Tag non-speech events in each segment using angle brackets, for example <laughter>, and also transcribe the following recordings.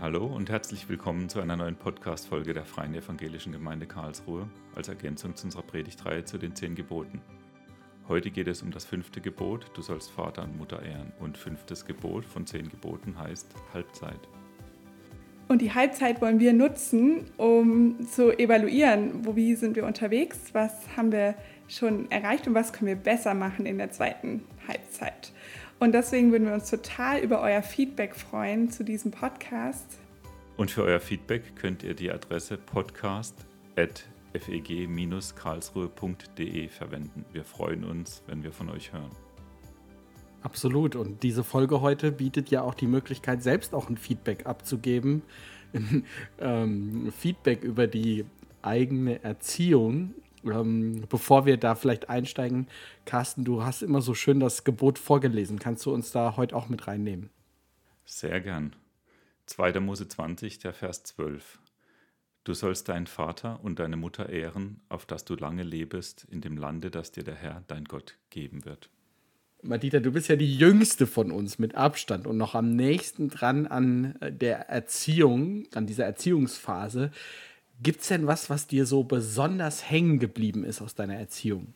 Hallo und herzlich willkommen zu einer neuen Podcast-Folge der Freien Evangelischen Gemeinde Karlsruhe als Ergänzung zu unserer Predigtreihe zu den zehn Geboten. Heute geht es um das fünfte Gebot, du sollst Vater und Mutter ehren. Und fünftes Gebot von zehn Geboten heißt Halbzeit. Und die Halbzeit wollen wir nutzen, um zu evaluieren, wo, wie sind wir unterwegs, was haben wir schon erreicht und was können wir besser machen in der zweiten Halbzeit. Und deswegen würden wir uns total über euer Feedback freuen zu diesem Podcast. Und für euer Feedback könnt ihr die Adresse podcast.feg-karlsruhe.de verwenden. Wir freuen uns, wenn wir von euch hören. Absolut. Und diese Folge heute bietet ja auch die Möglichkeit, selbst auch ein Feedback abzugeben. <laughs> ähm, Feedback über die eigene Erziehung ähm, bevor wir da vielleicht einsteigen, Carsten, du hast immer so schön das Gebot vorgelesen. Kannst du uns da heute auch mit reinnehmen? Sehr gern. 2. Mose 20, der Vers 12. Du sollst deinen Vater und deine Mutter ehren, auf dass du lange lebest in dem Lande, das dir der Herr, dein Gott, geben wird. Madita, du bist ja die jüngste von uns mit Abstand und noch am nächsten dran an der Erziehung, an dieser Erziehungsphase. Gibt es denn was, was dir so besonders hängen geblieben ist aus deiner Erziehung?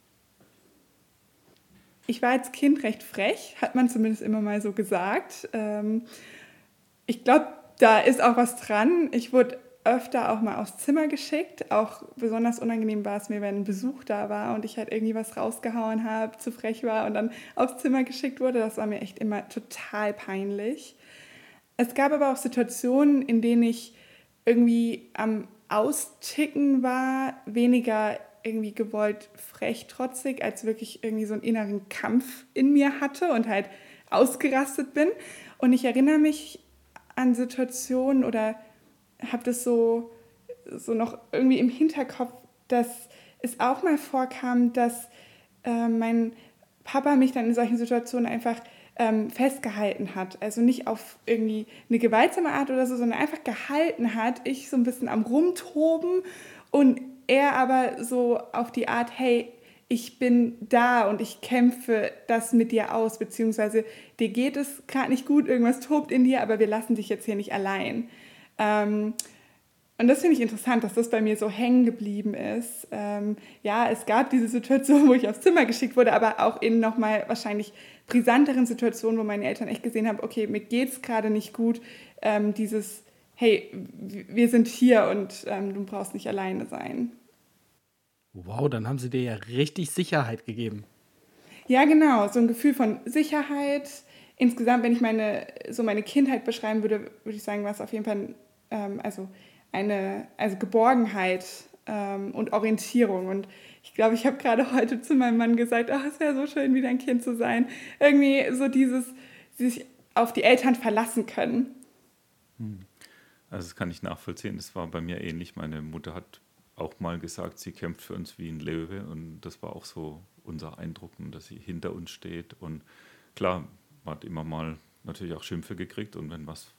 Ich war als Kind recht frech, hat man zumindest immer mal so gesagt. Ähm, ich glaube, da ist auch was dran. Ich wurde öfter auch mal aufs Zimmer geschickt. Auch besonders unangenehm war es mir, wenn ein Besuch da war und ich halt irgendwie was rausgehauen habe, zu frech war und dann aufs Zimmer geschickt wurde. Das war mir echt immer total peinlich. Es gab aber auch Situationen, in denen ich irgendwie am Austicken war, weniger irgendwie gewollt frech, trotzig, als wirklich irgendwie so einen inneren Kampf in mir hatte und halt ausgerastet bin. Und ich erinnere mich an Situationen oder habe das so, so noch irgendwie im Hinterkopf, dass es auch mal vorkam, dass äh, mein Papa mich dann in solchen Situationen einfach ähm, festgehalten hat. Also nicht auf irgendwie eine gewaltsame Art oder so, sondern einfach gehalten hat. Ich so ein bisschen am Rumtoben und er aber so auf die Art, hey, ich bin da und ich kämpfe das mit dir aus, beziehungsweise dir geht es gerade nicht gut, irgendwas tobt in dir, aber wir lassen dich jetzt hier nicht allein. Ähm, und das finde ich interessant, dass das bei mir so hängen geblieben ist. Ähm, ja, es gab diese Situation, <laughs> wo ich aufs Zimmer geschickt wurde, aber auch in nochmal wahrscheinlich brisanteren Situationen, wo meine Eltern echt gesehen haben, okay, mir geht es gerade nicht gut, ähm, dieses, hey, wir sind hier und ähm, du brauchst nicht alleine sein. Wow, dann haben sie dir ja richtig Sicherheit gegeben. Ja, genau, so ein Gefühl von Sicherheit. Insgesamt, wenn ich meine, so meine Kindheit beschreiben würde, würde ich sagen, war es auf jeden Fall, ähm, also eine also Geborgenheit ähm, und Orientierung. Und ich glaube, ich habe gerade heute zu meinem Mann gesagt, ach, es wäre so schön, wieder ein Kind zu sein. Irgendwie so dieses, sich auf die Eltern verlassen können. Hm. Also das kann ich nachvollziehen. Das war bei mir ähnlich. Meine Mutter hat auch mal gesagt, sie kämpft für uns wie ein Löwe. Und das war auch so unser Eindruck, dass sie hinter uns steht. Und klar, man hat immer mal natürlich auch Schimpfe gekriegt. Und wenn was,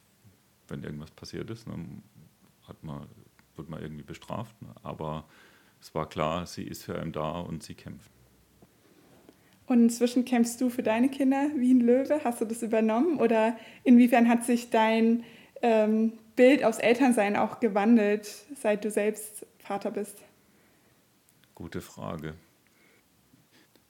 wenn irgendwas passiert ist, dann hat man, wird man irgendwie bestraft. Aber es war klar, sie ist für einen da und sie kämpft. Und inzwischen kämpfst du für deine Kinder wie ein Löwe. Hast du das übernommen? Oder inwiefern hat sich dein ähm, Bild aufs Elternsein auch gewandelt, seit du selbst Vater bist? Gute Frage.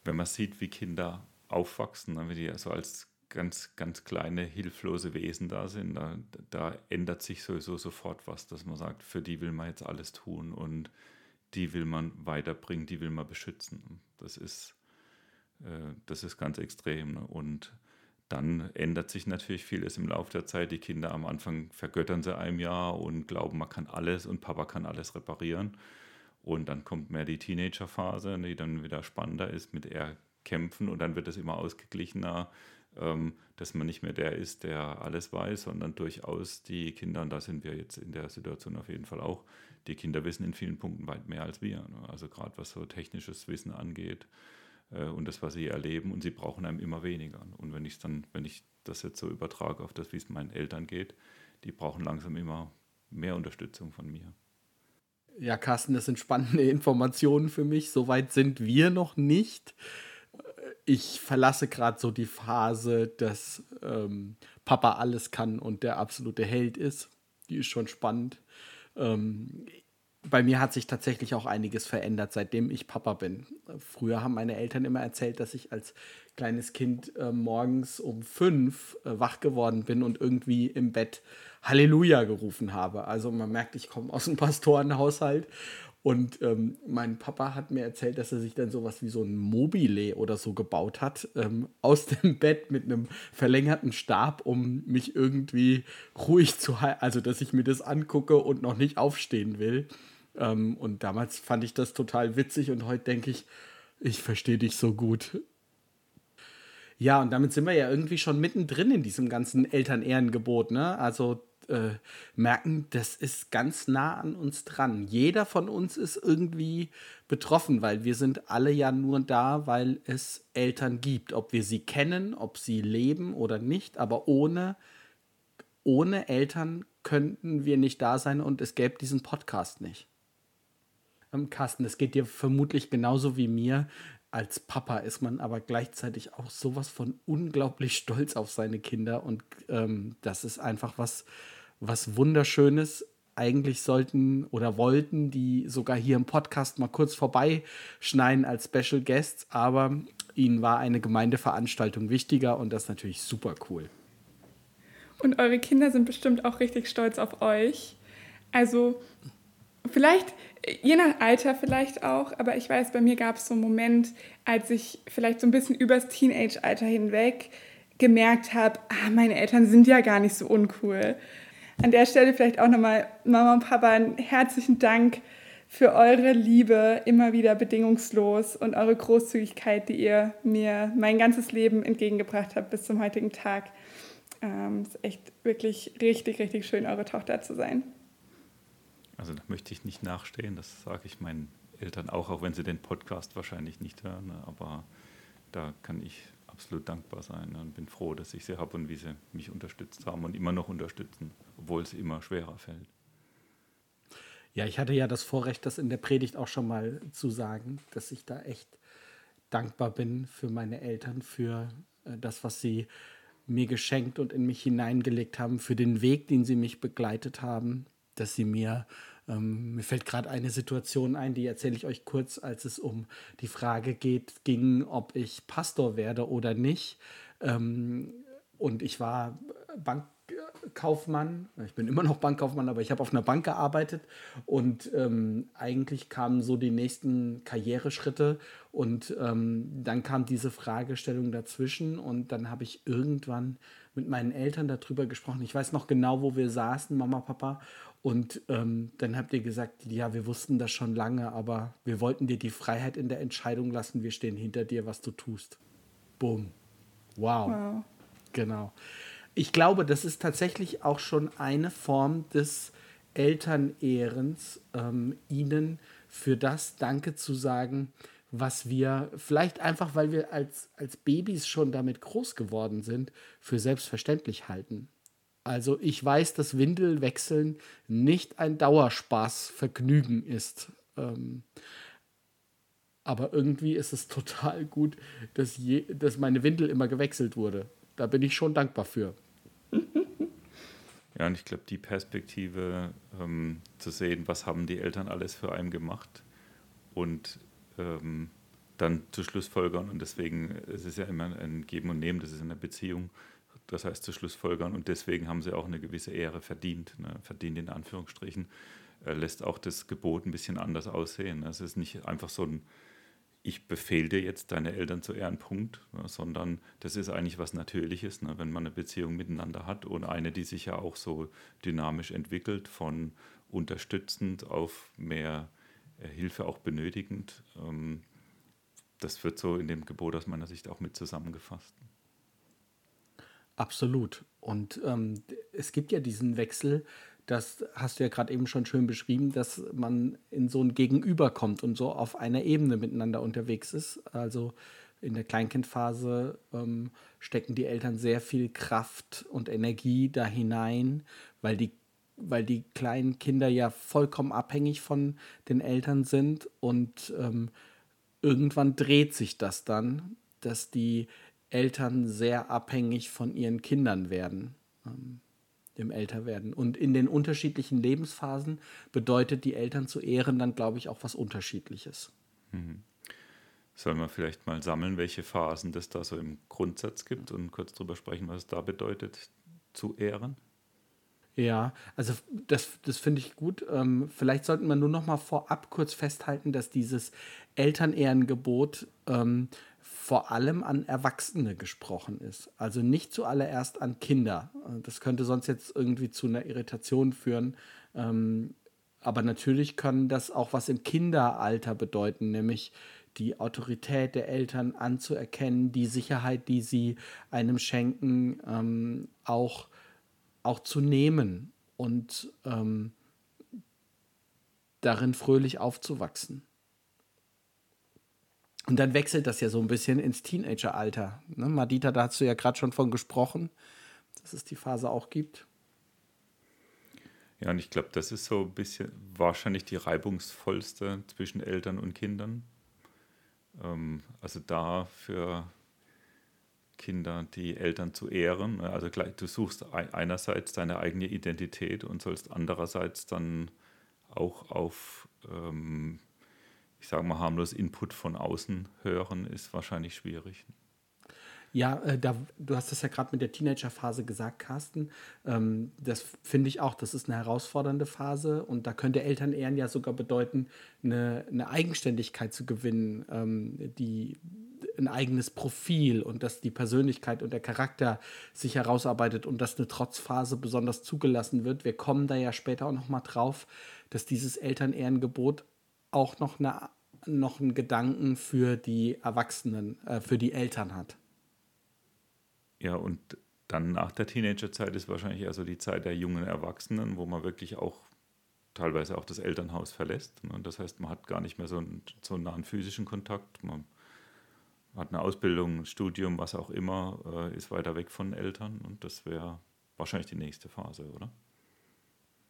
Wenn man sieht, wie Kinder aufwachsen, ne, wie die also als ganz, ganz kleine, hilflose Wesen da sind, da, da ändert sich sowieso sofort was, dass man sagt, für die will man jetzt alles tun und die will man weiterbringen, die will man beschützen. Das ist, äh, das ist ganz extrem. Ne? Und dann ändert sich natürlich vieles im Laufe der Zeit. Die Kinder am Anfang vergöttern sie einem Jahr und glauben, man kann alles und Papa kann alles reparieren. Und dann kommt mehr die Teenagerphase, die dann wieder spannender ist, mit eher kämpfen und dann wird es immer ausgeglichener, ähm, dass man nicht mehr der ist, der alles weiß, sondern durchaus die Kinder, und da sind wir jetzt in der Situation auf jeden Fall auch, die Kinder wissen in vielen Punkten weit mehr als wir. Ne? Also gerade was so technisches Wissen angeht äh, und das, was sie erleben, und sie brauchen einem immer weniger. Und wenn ich dann, wenn ich das jetzt so übertrage auf das, wie es meinen Eltern geht, die brauchen langsam immer mehr Unterstützung von mir. Ja, Carsten, das sind spannende <laughs> Informationen für mich. Soweit sind wir noch nicht ich verlasse gerade so die Phase, dass ähm, Papa alles kann und der absolute Held ist. die ist schon spannend. Ähm, bei mir hat sich tatsächlich auch einiges verändert, seitdem ich Papa bin. Früher haben meine Eltern immer erzählt, dass ich als kleines Kind äh, morgens um fünf äh, wach geworden bin und irgendwie im Bett Halleluja gerufen habe. Also man merkt, ich komme aus einem Pastorenhaushalt und ähm, mein Papa hat mir erzählt, dass er sich dann sowas wie so ein Mobile oder so gebaut hat, ähm, aus dem <laughs> Bett mit einem verlängerten Stab, um mich irgendwie ruhig zu halten, also dass ich mir das angucke und noch nicht aufstehen will. Ähm, und damals fand ich das total witzig und heute denke ich, ich verstehe dich so gut. Ja, und damit sind wir ja irgendwie schon mittendrin in diesem ganzen Elternehrengebot, ne? Also äh, merken, das ist ganz nah an uns dran. Jeder von uns ist irgendwie betroffen, weil wir sind alle ja nur da, weil es Eltern gibt. Ob wir sie kennen, ob sie leben oder nicht, aber ohne, ohne Eltern könnten wir nicht da sein und es gäbe diesen Podcast nicht. Ähm, Carsten, es geht dir vermutlich genauso wie mir. Als Papa ist man aber gleichzeitig auch sowas von unglaublich stolz auf seine Kinder und ähm, das ist einfach was, was Wunderschönes. Eigentlich sollten oder wollten die sogar hier im Podcast mal kurz vorbeischneiden als Special Guests, aber ihnen war eine Gemeindeveranstaltung wichtiger und das ist natürlich super cool. Und eure Kinder sind bestimmt auch richtig stolz auf euch. Also vielleicht, je nach Alter vielleicht auch, aber ich weiß, bei mir gab es so einen Moment, als ich vielleicht so ein bisschen übers Teenage-Alter hinweg gemerkt habe, ah, meine Eltern sind ja gar nicht so uncool. An der Stelle vielleicht auch nochmal Mama und Papa einen herzlichen Dank für eure Liebe, immer wieder bedingungslos und eure Großzügigkeit, die ihr mir mein ganzes Leben entgegengebracht habt bis zum heutigen Tag. Ähm, es ist echt wirklich richtig, richtig schön, eure Tochter zu sein. Also da möchte ich nicht nachstehen, das sage ich meinen Eltern auch, auch wenn sie den Podcast wahrscheinlich nicht hören, aber da kann ich absolut dankbar sein und bin froh, dass ich sie habe und wie sie mich unterstützt haben und immer noch unterstützen, obwohl es immer schwerer fällt. Ja, ich hatte ja das Vorrecht, das in der Predigt auch schon mal zu sagen, dass ich da echt dankbar bin für meine Eltern, für äh, das, was sie mir geschenkt und in mich hineingelegt haben, für den Weg, den sie mich begleitet haben, dass sie mir ähm, mir fällt gerade eine Situation ein, die erzähle ich euch kurz, als es um die Frage geht, ging, ob ich Pastor werde oder nicht. Ähm, und ich war Bankkaufmann, ich bin immer noch Bankkaufmann, aber ich habe auf einer Bank gearbeitet. Und ähm, eigentlich kamen so die nächsten Karriereschritte. Und ähm, dann kam diese Fragestellung dazwischen. Und dann habe ich irgendwann mit meinen Eltern darüber gesprochen. Ich weiß noch genau, wo wir saßen, Mama, Papa, und ähm, dann habt ihr gesagt, ja, wir wussten das schon lange, aber wir wollten dir die Freiheit in der Entscheidung lassen. Wir stehen hinter dir, was du tust. Boom. Wow. wow. Genau. Ich glaube, das ist tatsächlich auch schon eine Form des Elternehrens, ähm, ihnen für das Danke zu sagen, was wir vielleicht einfach, weil wir als, als Babys schon damit groß geworden sind, für selbstverständlich halten. Also ich weiß, dass Windelwechseln nicht ein Dauerspaßvergnügen ist. Ähm, aber irgendwie ist es <laughs> total gut, dass, je, dass meine Windel immer gewechselt wurde. Da bin ich schon dankbar für. Ja, und ich glaube, die Perspektive ähm, zu sehen, was haben die Eltern alles für einen gemacht und ähm, dann zu Schlussfolgern. Und deswegen es ist ja immer ein Geben und Nehmen, das ist in der Beziehung das heißt zu Schlussfolgern. Und deswegen haben sie auch eine gewisse Ehre verdient, ne? verdient in Anführungsstrichen, äh, lässt auch das Gebot ein bisschen anders aussehen. Es ist nicht einfach so ein, ich befehle dir jetzt deine Eltern zu ehren, ne? sondern das ist eigentlich was Natürliches, ne? wenn man eine Beziehung miteinander hat und eine, die sich ja auch so dynamisch entwickelt, von unterstützend auf mehr äh, Hilfe auch benötigend. Ähm, das wird so in dem Gebot aus meiner Sicht auch mit zusammengefasst. Absolut. Und ähm, es gibt ja diesen Wechsel, das hast du ja gerade eben schon schön beschrieben, dass man in so ein Gegenüber kommt und so auf einer Ebene miteinander unterwegs ist. Also in der Kleinkindphase ähm, stecken die Eltern sehr viel Kraft und Energie da hinein, weil die, weil die kleinen Kinder ja vollkommen abhängig von den Eltern sind. Und ähm, irgendwann dreht sich das dann, dass die Eltern sehr abhängig von ihren Kindern werden. Ähm, im Älterwerden. Und in den unterschiedlichen Lebensphasen bedeutet die Eltern zu ehren dann, glaube ich, auch was Unterschiedliches. Mhm. Sollen wir vielleicht mal sammeln, welche Phasen das da so im Grundsatz gibt und kurz darüber sprechen, was es da bedeutet, zu ehren? Ja, also das, das finde ich gut. Ähm, vielleicht sollten wir nur noch mal vorab kurz festhalten, dass dieses Elternehrengebot ähm, vor allem an Erwachsene gesprochen ist. Also nicht zuallererst an Kinder. Das könnte sonst jetzt irgendwie zu einer Irritation führen. Ähm, aber natürlich kann das auch was im Kinderalter bedeuten, nämlich die Autorität der Eltern anzuerkennen, die Sicherheit, die sie einem schenken, ähm, auch auch zu nehmen und ähm, darin fröhlich aufzuwachsen. Und dann wechselt das ja so ein bisschen ins Teenageralter. Ne? Madita, da hast du ja gerade schon von gesprochen, dass es die Phase auch gibt. Ja, und ich glaube, das ist so ein bisschen wahrscheinlich die reibungsvollste zwischen Eltern und Kindern. Ähm, also da für Kinder die Eltern zu ehren. Also du suchst einerseits deine eigene Identität und sollst andererseits dann auch auf, ähm, ich sage mal, harmlos Input von außen hören, ist wahrscheinlich schwierig. Ja, äh, da, du hast das ja gerade mit der Teenagerphase gesagt, Carsten. Ähm, das finde ich auch, das ist eine herausfordernde Phase und da könnte Elternehren ja sogar bedeuten, eine, eine Eigenständigkeit zu gewinnen, ähm, die ein eigenes Profil und dass die Persönlichkeit und der Charakter sich herausarbeitet und dass eine Trotzphase besonders zugelassen wird. Wir kommen da ja später auch noch mal drauf, dass dieses Elternehrengebot auch noch, eine, noch einen Gedanken für die Erwachsenen, äh, für die Eltern hat. Ja, und dann nach der Teenagerzeit ist wahrscheinlich also die Zeit der jungen Erwachsenen, wo man wirklich auch teilweise auch das Elternhaus verlässt. Und ne? das heißt, man hat gar nicht mehr so einen, so einen nahen physischen Kontakt. Man hat eine Ausbildung, ein Studium, was auch immer, äh, ist weiter weg von Eltern. Und das wäre wahrscheinlich die nächste Phase, oder?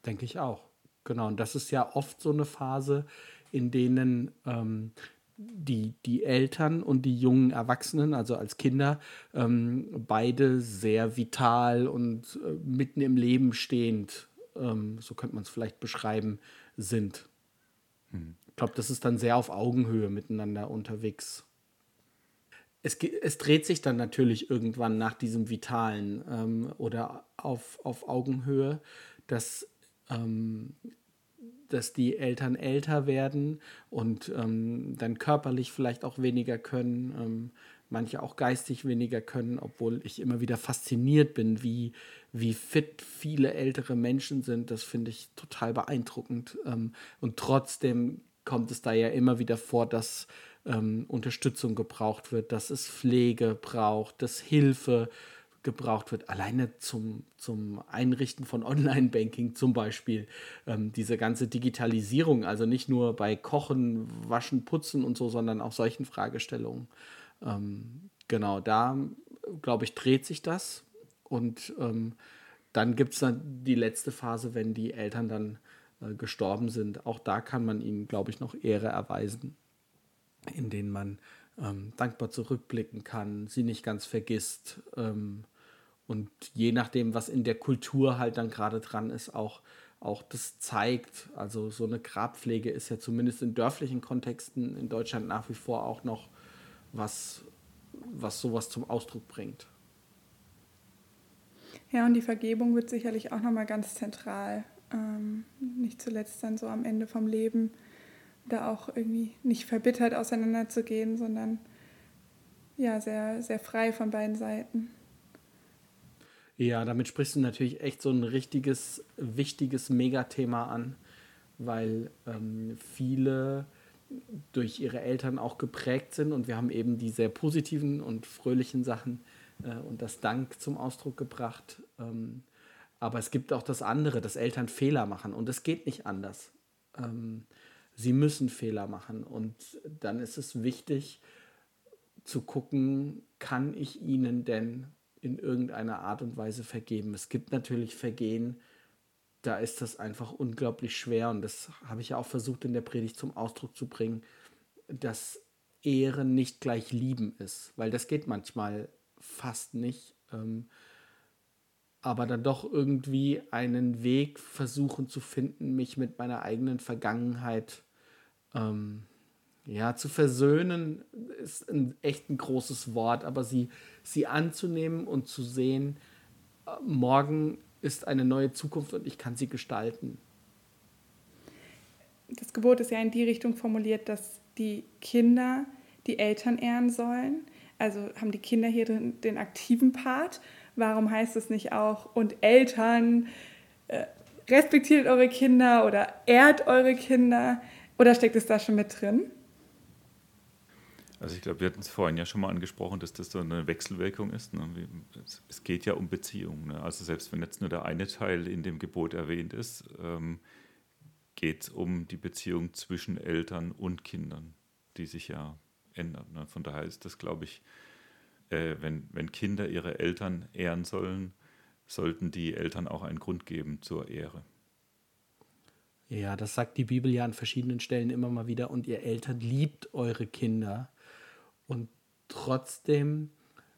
Denke ich auch. Genau. Und das ist ja oft so eine Phase, in denen ähm, die, die Eltern und die jungen Erwachsenen, also als Kinder, ähm, beide sehr vital und äh, mitten im Leben stehend, ähm, so könnte man es vielleicht beschreiben, sind. Hm. Ich glaube, das ist dann sehr auf Augenhöhe miteinander unterwegs. Es, es dreht sich dann natürlich irgendwann nach diesem Vitalen ähm, oder auf, auf Augenhöhe, dass ähm, dass die Eltern älter werden und ähm, dann körperlich vielleicht auch weniger können, ähm, manche auch geistig weniger können, obwohl ich immer wieder fasziniert bin, wie, wie fit viele ältere Menschen sind. Das finde ich total beeindruckend. Ähm, und trotzdem kommt es da ja immer wieder vor, dass ähm, Unterstützung gebraucht wird, dass es Pflege braucht, dass Hilfe gebraucht wird, alleine zum, zum Einrichten von Online-Banking zum Beispiel. Ähm, diese ganze Digitalisierung, also nicht nur bei Kochen, Waschen, Putzen und so, sondern auch solchen Fragestellungen. Ähm, genau, da, glaube ich, dreht sich das. Und ähm, dann gibt es dann die letzte Phase, wenn die Eltern dann äh, gestorben sind. Auch da kann man ihnen, glaube ich, noch Ehre erweisen, in denen man ähm, dankbar zurückblicken kann, sie nicht ganz vergisst. Ähm, und je nachdem, was in der Kultur halt dann gerade dran ist, auch, auch das zeigt. Also so eine Grabpflege ist ja zumindest in dörflichen Kontexten in Deutschland nach wie vor auch noch was, was sowas zum Ausdruck bringt. Ja, und die Vergebung wird sicherlich auch nochmal ganz zentral. Ähm, nicht zuletzt dann so am Ende vom Leben da auch irgendwie nicht verbittert auseinanderzugehen, sondern ja, sehr, sehr frei von beiden Seiten. Ja, damit sprichst du natürlich echt so ein richtiges, wichtiges Megathema an, weil ähm, viele durch ihre Eltern auch geprägt sind und wir haben eben die sehr positiven und fröhlichen Sachen äh, und das Dank zum Ausdruck gebracht. Ähm, aber es gibt auch das andere, dass Eltern Fehler machen und es geht nicht anders. Ähm, sie müssen Fehler machen und dann ist es wichtig zu gucken, kann ich ihnen denn in irgendeiner Art und Weise vergeben. Es gibt natürlich Vergehen, da ist das einfach unglaublich schwer und das habe ich ja auch versucht in der Predigt zum Ausdruck zu bringen, dass Ehre nicht gleich lieben ist, weil das geht manchmal fast nicht. Ähm, aber dann doch irgendwie einen Weg versuchen zu finden, mich mit meiner eigenen Vergangenheit ähm, ja, zu versöhnen, ist ein echt ein großes Wort, aber sie, sie anzunehmen und zu sehen, äh, morgen ist eine neue Zukunft und ich kann sie gestalten. Das Gebot ist ja in die Richtung formuliert, dass die Kinder die Eltern ehren sollen. Also haben die Kinder hier den, den aktiven Part. Warum heißt es nicht auch, und Eltern, äh, respektiert eure Kinder oder ehrt eure Kinder? Oder steckt es da schon mit drin? Also ich glaube, wir hatten es vorhin ja schon mal angesprochen, dass das so eine Wechselwirkung ist. Ne? Es geht ja um Beziehungen. Ne? Also selbst wenn jetzt nur der eine Teil in dem Gebot erwähnt ist, ähm, geht es um die Beziehung zwischen Eltern und Kindern, die sich ja ändert. Ne? Von daher ist das, glaube ich, äh, wenn, wenn Kinder ihre Eltern ehren sollen, sollten die Eltern auch einen Grund geben zur Ehre. Ja, das sagt die Bibel ja an verschiedenen Stellen immer mal wieder. Und ihr Eltern liebt eure Kinder. Und trotzdem,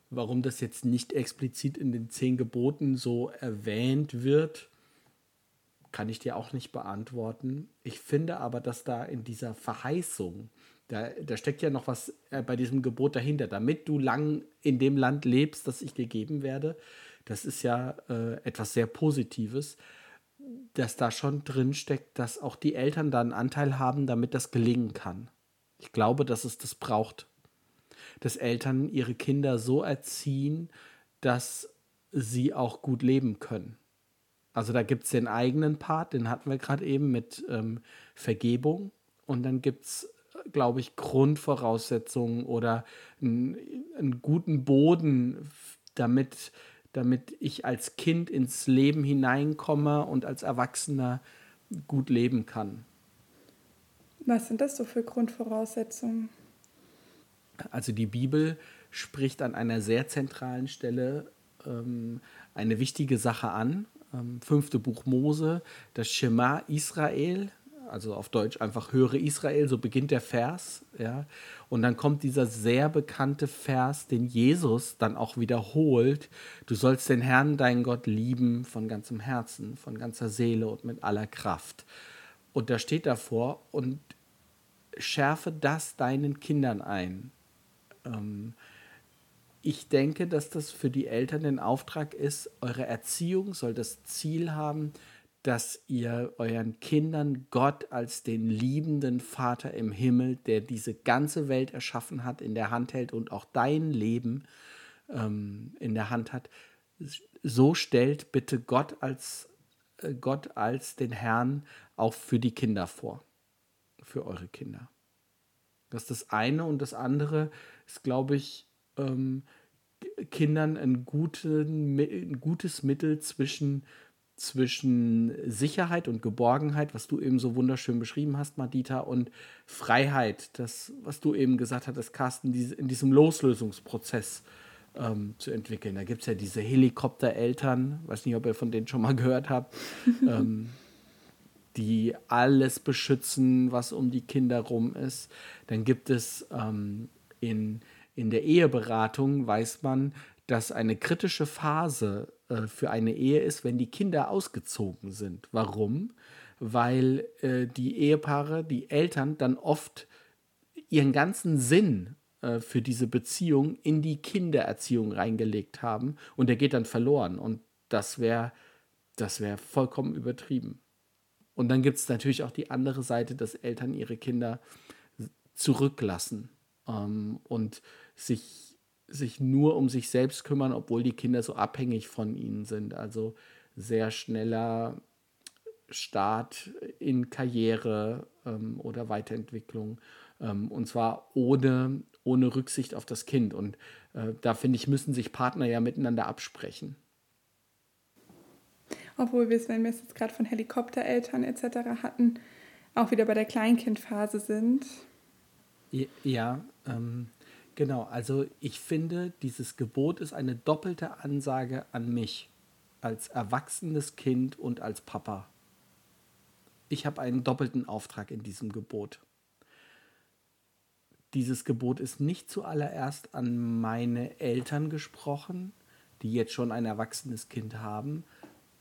warum das jetzt nicht explizit in den zehn Geboten so erwähnt wird, kann ich dir auch nicht beantworten. Ich finde aber, dass da in dieser Verheißung, da, da steckt ja noch was äh, bei diesem Gebot dahinter, damit du lang in dem Land lebst, das ich dir geben werde. Das ist ja äh, etwas sehr Positives dass da schon drin steckt, dass auch die Eltern da einen Anteil haben, damit das gelingen kann. Ich glaube, dass es das braucht. Dass Eltern ihre Kinder so erziehen, dass sie auch gut leben können. Also da gibt es den eigenen Part, den hatten wir gerade eben mit ähm, Vergebung. Und dann gibt es, glaube ich, Grundvoraussetzungen oder einen, guten Boden, damit damit ich als Kind ins Leben hineinkomme und als Erwachsener gut leben kann. Was sind das so für Grundvoraussetzungen? Also die Bibel spricht an einer sehr zentralen Stelle ähm, eine wichtige Sache an. Ähm, fünfte Buch Mose, das Shema Israel, also auf Deutsch einfach höre Israel, so beginnt der Vers, ja. Und dann kommt dieser sehr bekannte Vers, den Jesus dann auch wiederholt. Du sollst den Herrn, deinen Gott, lieben von ganzem Herzen, von ganzer Seele und mit aller Kraft. Und da steht davor und schärfe das deinen Kindern ein. Ähm, ich denke, dass das für die Eltern den Auftrag ist, eure Erziehung soll das Ziel haben, dass ihr euren Kindern Gott als den liebenden Vater im Himmel, der diese ganze Welt erschaffen hat, in der Hand hält und auch dein Leben ähm, in der Hand hat, so stellt bitte Gott als äh, Gott als den Herrn auch für die Kinder vor, für eure Kinder. Das ist das eine. Und das andere ist, glaube ich, ähm, Kindern ein, guten, ein gutes Mittel zwischen zwischen Sicherheit und Geborgenheit, was du eben so wunderschön beschrieben hast, Madita, und Freiheit, das, was du eben gesagt hattest, Carsten, in diesem Loslösungsprozess ähm, zu entwickeln. Da gibt es ja diese Helikoptereltern, weiß nicht, ob ihr von denen schon mal gehört habt, <laughs> ähm, die alles beschützen, was um die Kinder rum ist. Dann gibt es ähm, in, in der Eheberatung, weiß man, dass eine kritische Phase äh, für eine Ehe ist, wenn die Kinder ausgezogen sind. Warum? Weil äh, die Ehepaare, die Eltern dann oft ihren ganzen Sinn äh, für diese Beziehung in die Kindererziehung reingelegt haben und der geht dann verloren. Und das wäre das wär vollkommen übertrieben. Und dann gibt es natürlich auch die andere Seite, dass Eltern ihre Kinder zurücklassen ähm, und sich sich nur um sich selbst kümmern, obwohl die Kinder so abhängig von ihnen sind. Also sehr schneller Start in Karriere ähm, oder Weiterentwicklung. Ähm, und zwar ohne, ohne Rücksicht auf das Kind. Und äh, da finde ich, müssen sich Partner ja miteinander absprechen. Obwohl wir es, wenn wir es jetzt gerade von Helikoptereltern etc. hatten, auch wieder bei der Kleinkindphase sind. Ja, ähm, Genau, also ich finde, dieses Gebot ist eine doppelte Ansage an mich als erwachsenes Kind und als Papa. Ich habe einen doppelten Auftrag in diesem Gebot. Dieses Gebot ist nicht zuallererst an meine Eltern gesprochen, die jetzt schon ein erwachsenes Kind haben,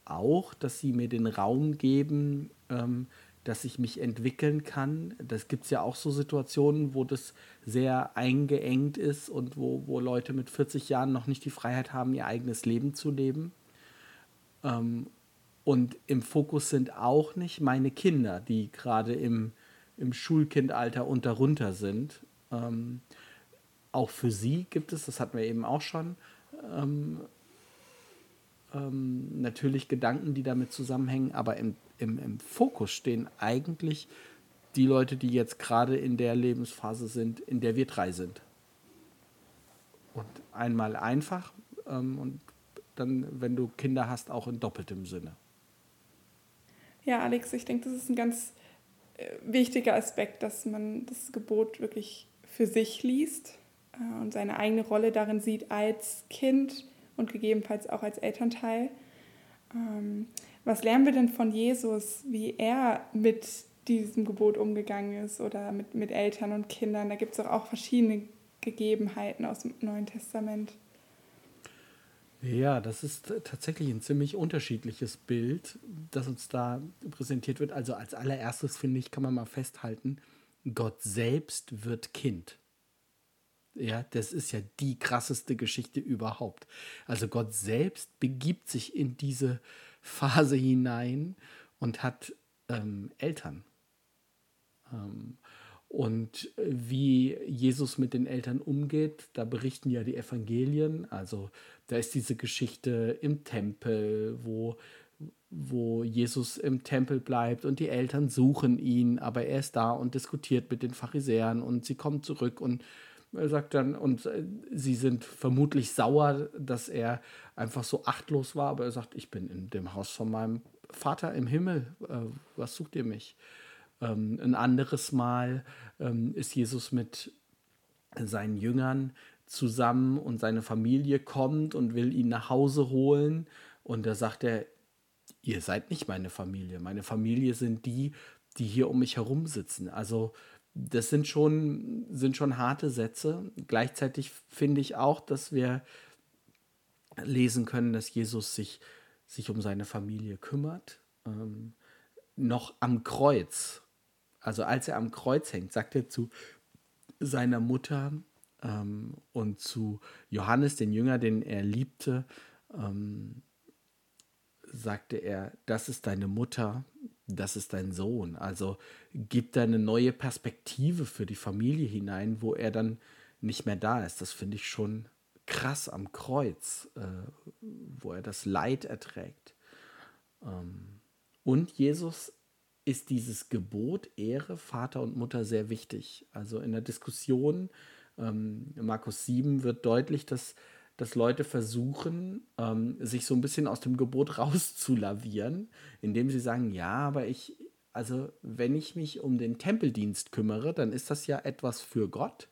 auch, dass sie mir den Raum geben, ähm, dass ich mich entwickeln kann. Das gibt es ja auch so Situationen, wo das sehr eingeengt ist und wo, wo Leute mit 40 Jahren noch nicht die Freiheit haben, ihr eigenes Leben zu leben. Ähm, und im Fokus sind auch nicht meine Kinder, die gerade im, im Schulkindalter und darunter sind. Ähm, auch für sie gibt es, das hatten wir eben auch schon, ähm, ähm, natürlich Gedanken, die damit zusammenhängen, aber im, im, im Fokus stehen eigentlich die Leute, die jetzt gerade in der Lebensphase sind, in der wir drei sind. Und einmal einfach ähm, und dann, wenn du Kinder hast, auch in doppeltem Sinne. Ja, Alex, ich denke, das ist ein ganz äh, wichtiger Aspekt, dass man das Gebot wirklich für sich liest äh, und seine eigene Rolle darin sieht als Kind und gegebenenfalls auch als Elternteil. Was lernen wir denn von Jesus, wie er mit diesem Gebot umgegangen ist oder mit, mit Eltern und Kindern? Da gibt es auch verschiedene Gegebenheiten aus dem Neuen Testament. Ja, das ist tatsächlich ein ziemlich unterschiedliches Bild, das uns da präsentiert wird. Also als allererstes finde ich, kann man mal festhalten, Gott selbst wird Kind. Ja, das ist ja die krasseste Geschichte überhaupt. Also Gott selbst begibt sich in diese Phase hinein und hat ähm, Eltern. Ähm, und wie Jesus mit den Eltern umgeht, da berichten ja die Evangelien. Also da ist diese Geschichte im Tempel, wo, wo Jesus im Tempel bleibt und die Eltern suchen ihn, aber er ist da und diskutiert mit den Pharisäern und sie kommen zurück und er sagt dann, und äh, sie sind vermutlich sauer, dass er einfach so achtlos war, aber er sagt, ich bin in dem Haus von meinem Vater im Himmel, äh, was sucht ihr mich? Ähm, ein anderes Mal ähm, ist Jesus mit seinen Jüngern zusammen und seine Familie kommt und will ihn nach Hause holen. Und da sagt er, ihr seid nicht meine Familie. Meine Familie sind die, die hier um mich herum sitzen. Also das sind schon, sind schon harte Sätze. Gleichzeitig finde ich auch, dass wir lesen können, dass Jesus sich, sich um seine Familie kümmert. Ähm, noch am Kreuz, also als er am Kreuz hängt, sagt er zu seiner Mutter ähm, und zu Johannes, den Jünger, den er liebte, ähm, sagte er, das ist deine Mutter, das ist dein Sohn. Also gibt da eine neue Perspektive für die Familie hinein, wo er dann nicht mehr da ist. Das finde ich schon krass am Kreuz, äh, wo er das Leid erträgt. Ähm, und Jesus ist dieses Gebot Ehre Vater und Mutter sehr wichtig. Also in der Diskussion, ähm, Markus 7 wird deutlich, dass dass Leute versuchen, ähm, sich so ein bisschen aus dem Gebot <laughs> rauszulavieren, indem sie sagen, ja, aber ich, also wenn ich mich um den Tempeldienst kümmere, dann ist das ja etwas für Gott.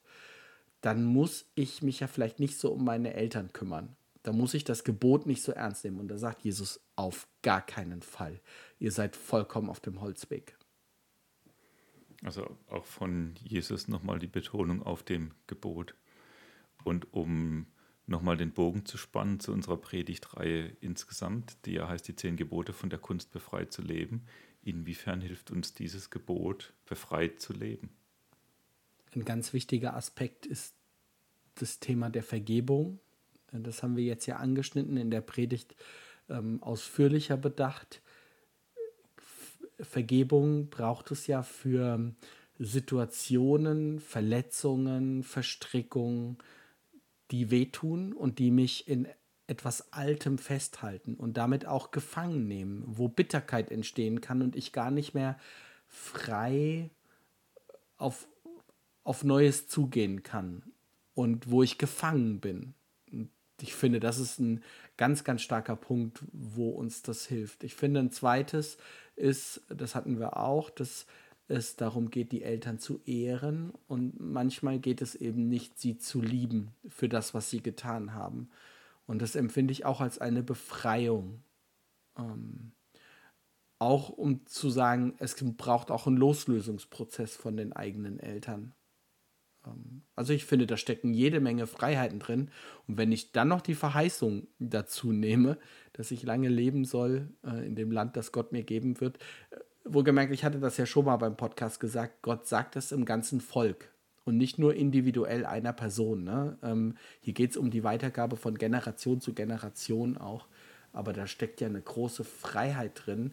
Dann muss ich mich ja vielleicht nicht so um meine Eltern kümmern. Da muss ich das Gebot nicht so ernst nehmen. Und da sagt Jesus auf gar keinen Fall. Ihr seid vollkommen auf dem Holzweg. Also auch von Jesus nochmal die Betonung auf dem Gebot. Und um nochmal den Bogen zu spannen zu unserer Predigtreihe insgesamt, die ja heißt, die zehn Gebote von der Kunst befreit zu leben. Inwiefern hilft uns dieses Gebot, befreit zu leben? Ein ganz wichtiger Aspekt ist das Thema der Vergebung. Das haben wir jetzt ja angeschnitten, in der Predigt ähm, ausführlicher bedacht. Vergebung braucht es ja für Situationen, Verletzungen, Verstrickungen, die wehtun und die mich in etwas Altem festhalten und damit auch gefangen nehmen, wo Bitterkeit entstehen kann und ich gar nicht mehr frei auf, auf Neues zugehen kann und wo ich gefangen bin. Und ich finde, das ist ein ganz, ganz starker Punkt, wo uns das hilft. Ich finde, ein zweites ist, das hatten wir auch, dass es darum geht, die Eltern zu ehren und manchmal geht es eben nicht, sie zu lieben für das, was sie getan haben. Und das empfinde ich auch als eine Befreiung. Ähm, auch um zu sagen, es braucht auch einen Loslösungsprozess von den eigenen Eltern. Ähm, also ich finde, da stecken jede Menge Freiheiten drin. Und wenn ich dann noch die Verheißung dazu nehme, dass ich lange leben soll äh, in dem Land, das Gott mir geben wird, äh, wohlgemerkt, ich hatte das ja schon mal beim Podcast gesagt, Gott sagt es im ganzen Volk und nicht nur individuell einer Person. Ne? Ähm, hier geht es um die Weitergabe von Generation zu Generation auch. Aber da steckt ja eine große Freiheit drin,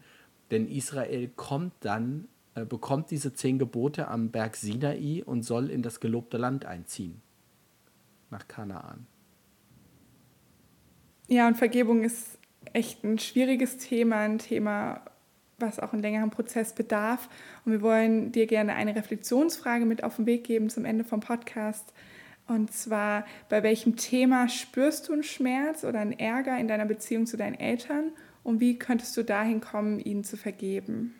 denn Israel kommt dann, äh, bekommt diese zehn Gebote am Berg Sinai und soll in das gelobte Land einziehen. Nach Kanaan. Ja, und Vergebung ist echt ein schwieriges Thema, ein Thema, was auch einen längeren Prozess bedarf. Und wir wollen dir gerne eine Reflexionsfrage mit auf den Weg geben zum Ende vom Podcast. Und zwar, bei welchem Thema spürst du einen Schmerz oder einen Ärger in deiner Beziehung zu deinen Eltern und wie könntest du dahin kommen, ihnen zu vergeben?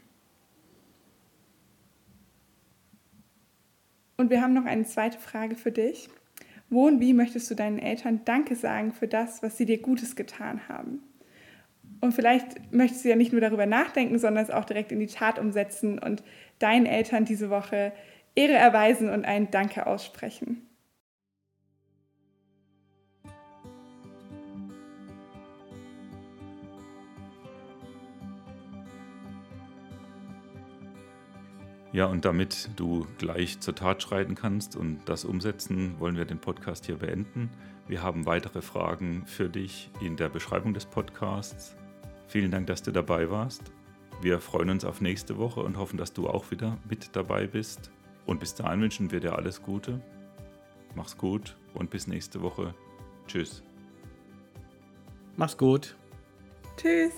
Und wir haben noch eine zweite Frage für dich. Wo und wie möchtest du deinen Eltern Danke sagen für das, was sie dir Gutes getan haben? Und vielleicht möchtest du ja nicht nur darüber nachdenken, sondern es auch direkt in die Tat umsetzen und deinen Eltern diese Woche Ehre erweisen und ein Danke aussprechen. Ja, und damit du gleich zur Tat schreiten kannst und das umsetzen, wollen wir den Podcast hier beenden. Wir haben weitere Fragen für dich in der Beschreibung des Podcasts. Vielen Dank, dass du dabei warst. Wir freuen uns auf nächste Woche und hoffen, dass du auch wieder mit dabei bist. Und bis dahin wünschen wir dir alles Gute. Mach's gut und bis nächste Woche. Tschüss. Mach's gut. Tschüss.